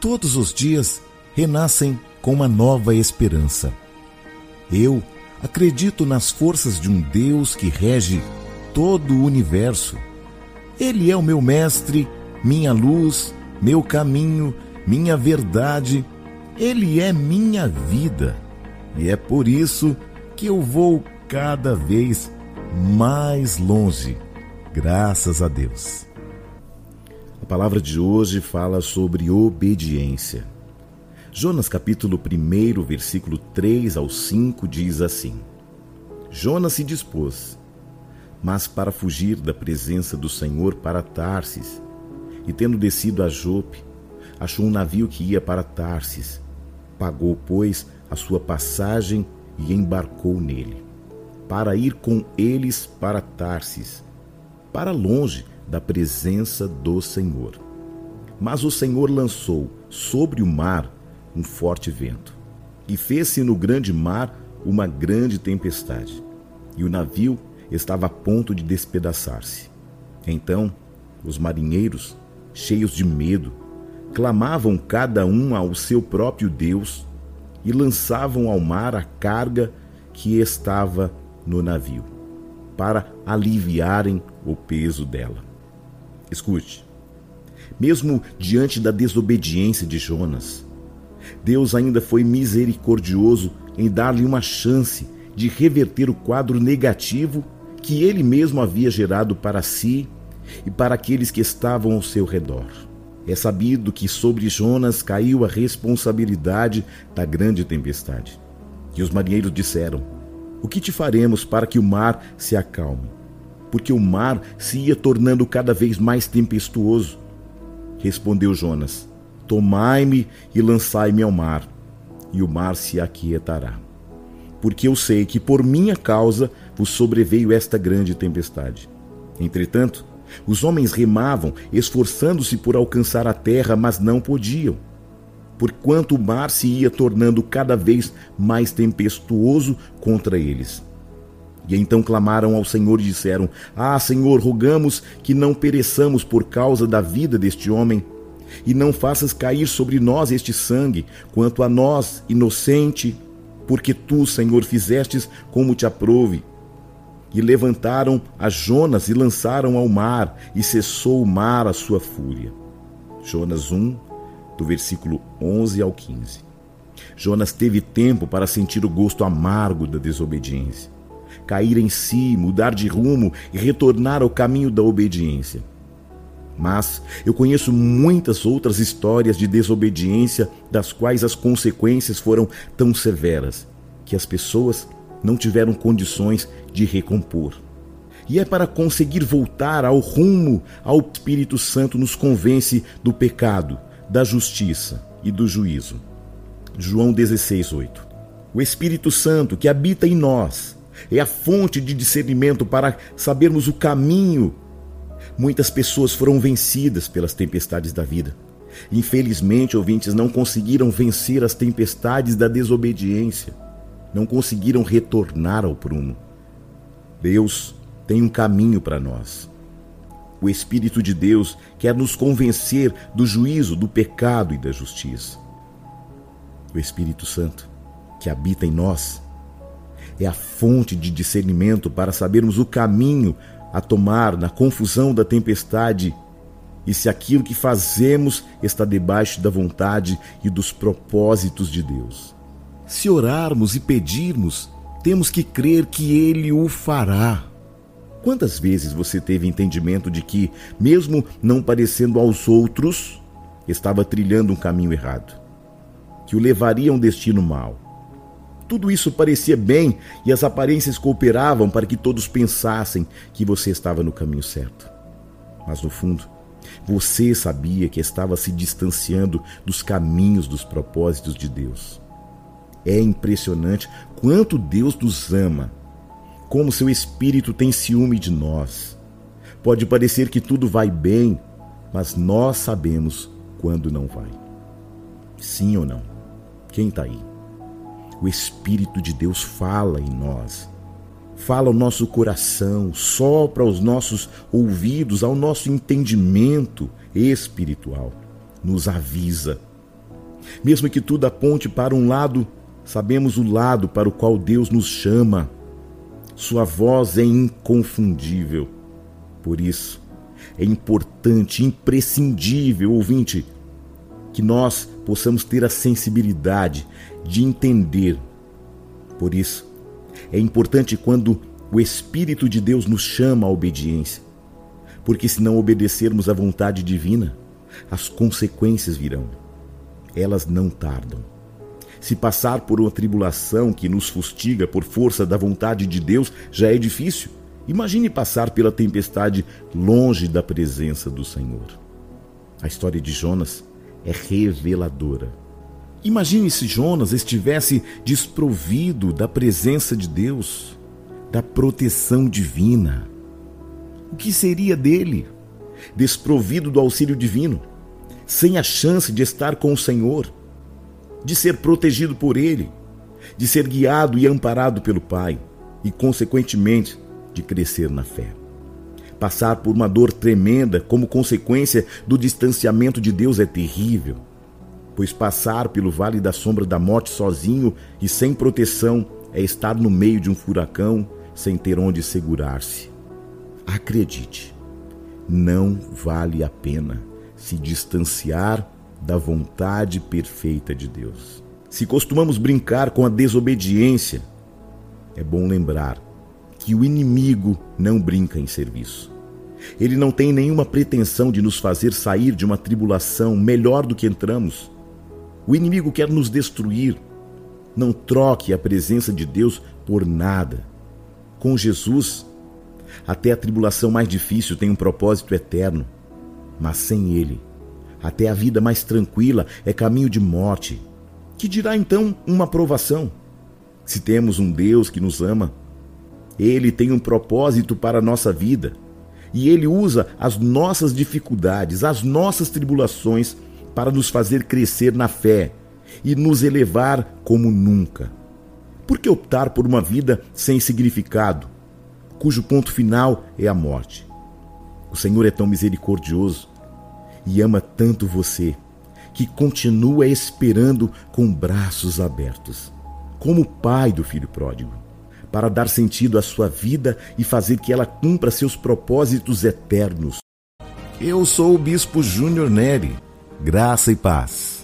todos os dias renascem com uma nova esperança. Eu acredito nas forças de um Deus que rege todo o universo. Ele é o meu mestre, minha luz, meu caminho, minha verdade. Ele é minha vida. E é por isso que eu vou cada vez mais longe, graças a Deus. A palavra de hoje fala sobre obediência. Jonas capítulo 1, versículo 3 ao 5 diz assim: Jonas se dispôs, mas para fugir da presença do Senhor para Tarsis, e tendo descido a Jope, achou um navio que ia para Tarsis. Pagou, pois, a sua passagem e embarcou nele, para ir com eles para Tarsis, para longe da presença do Senhor. Mas o Senhor lançou sobre o mar um forte vento, e fez-se no grande mar uma grande tempestade, e o navio estava a ponto de despedaçar-se. Então os marinheiros, cheios de medo, clamavam cada um ao seu próprio Deus e lançavam ao mar a carga que estava no navio, para aliviarem o peso dela. Escute, mesmo diante da desobediência de Jonas, Deus ainda foi misericordioso em dar-lhe uma chance de reverter o quadro negativo que ele mesmo havia gerado para si e para aqueles que estavam ao seu redor. É sabido que sobre Jonas caiu a responsabilidade da grande tempestade. E os marinheiros disseram: O que te faremos para que o mar se acalme? Porque o mar se ia tornando cada vez mais tempestuoso. Respondeu Jonas: Tomai-me e lançai-me ao mar, e o mar se aquietará. Porque eu sei que por minha causa vos sobreveio esta grande tempestade. Entretanto, os homens remavam, esforçando-se por alcançar a terra, mas não podiam, porquanto o mar se ia tornando cada vez mais tempestuoso contra eles. E então clamaram ao Senhor e disseram: Ah, Senhor, rogamos que não pereçamos por causa da vida deste homem e não faças cair sobre nós este sangue, quanto a nós, inocente, porque tu, Senhor, fizestes como te aprouve. E levantaram a Jonas e lançaram ao mar, e cessou o mar a sua fúria. Jonas 1, do versículo 11 ao 15. Jonas teve tempo para sentir o gosto amargo da desobediência, cair em si, mudar de rumo e retornar ao caminho da obediência. Mas eu conheço muitas outras histórias de desobediência das quais as consequências foram tão severas que as pessoas não tiveram condições de recompor. E é para conseguir voltar ao rumo ao Espírito Santo nos convence do pecado, da justiça e do juízo. João 16, 8. O Espírito Santo que habita em nós é a fonte de discernimento para sabermos o caminho Muitas pessoas foram vencidas pelas tempestades da vida. Infelizmente, ouvintes não conseguiram vencer as tempestades da desobediência. Não conseguiram retornar ao prumo. Deus tem um caminho para nós. O Espírito de Deus quer nos convencer do juízo, do pecado e da justiça. O Espírito Santo, que habita em nós, é a fonte de discernimento para sabermos o caminho a tomar na confusão da tempestade e se aquilo que fazemos está debaixo da vontade e dos propósitos de Deus. Se orarmos e pedirmos, temos que crer que Ele o fará. Quantas vezes você teve entendimento de que, mesmo não parecendo aos outros, estava trilhando um caminho errado, que o levaria a um destino mau? Tudo isso parecia bem e as aparências cooperavam para que todos pensassem que você estava no caminho certo. Mas no fundo, você sabia que estava se distanciando dos caminhos dos propósitos de Deus. É impressionante quanto Deus nos ama, como seu espírito tem ciúme de nós. Pode parecer que tudo vai bem, mas nós sabemos quando não vai. Sim ou não? Quem está aí? O Espírito de Deus fala em nós. Fala ao nosso coração, sopra aos nossos ouvidos, ao nosso entendimento espiritual. Nos avisa, Mesmo que tudo aponte para um lado, sabemos o lado para o qual Deus nos chama. Sua voz é inconfundível. Por isso, é importante, imprescindível, ouvinte, que nós possamos ter a sensibilidade de entender. Por isso, é importante quando o Espírito de Deus nos chama à obediência, porque se não obedecermos à vontade divina, as consequências virão. Elas não tardam. Se passar por uma tribulação que nos fustiga por força da vontade de Deus já é difícil, imagine passar pela tempestade longe da presença do Senhor. A história de Jonas é reveladora. Imagine se Jonas estivesse desprovido da presença de Deus da proteção divina. O que seria dele? Desprovido do auxílio divino, sem a chance de estar com o Senhor, de ser protegido por Ele, de ser guiado e amparado pelo Pai e, consequentemente, de crescer na fé. Passar por uma dor tremenda como consequência do distanciamento de Deus é terrível, pois passar pelo vale da sombra da morte sozinho e sem proteção é estar no meio de um furacão sem ter onde segurar-se. Acredite, não vale a pena se distanciar da vontade perfeita de Deus. Se costumamos brincar com a desobediência, é bom lembrar que o inimigo não brinca em serviço. Ele não tem nenhuma pretensão de nos fazer sair de uma tribulação melhor do que entramos. O inimigo quer nos destruir. Não troque a presença de Deus por nada. Com Jesus, até a tribulação mais difícil tem um propósito eterno, mas sem Ele, até a vida mais tranquila é caminho de morte. Que dirá então uma aprovação? Se temos um Deus que nos ama, Ele tem um propósito para a nossa vida e Ele usa as nossas dificuldades, as nossas tribulações para nos fazer crescer na fé e nos elevar como nunca. Por que optar por uma vida sem significado, cujo ponto final é a morte? O Senhor é tão misericordioso e ama tanto você que continua esperando com braços abertos, como o pai do filho pródigo, para dar sentido à sua vida e fazer que ela cumpra seus propósitos eternos. Eu sou o Bispo Júnior Neri. Graça e paz.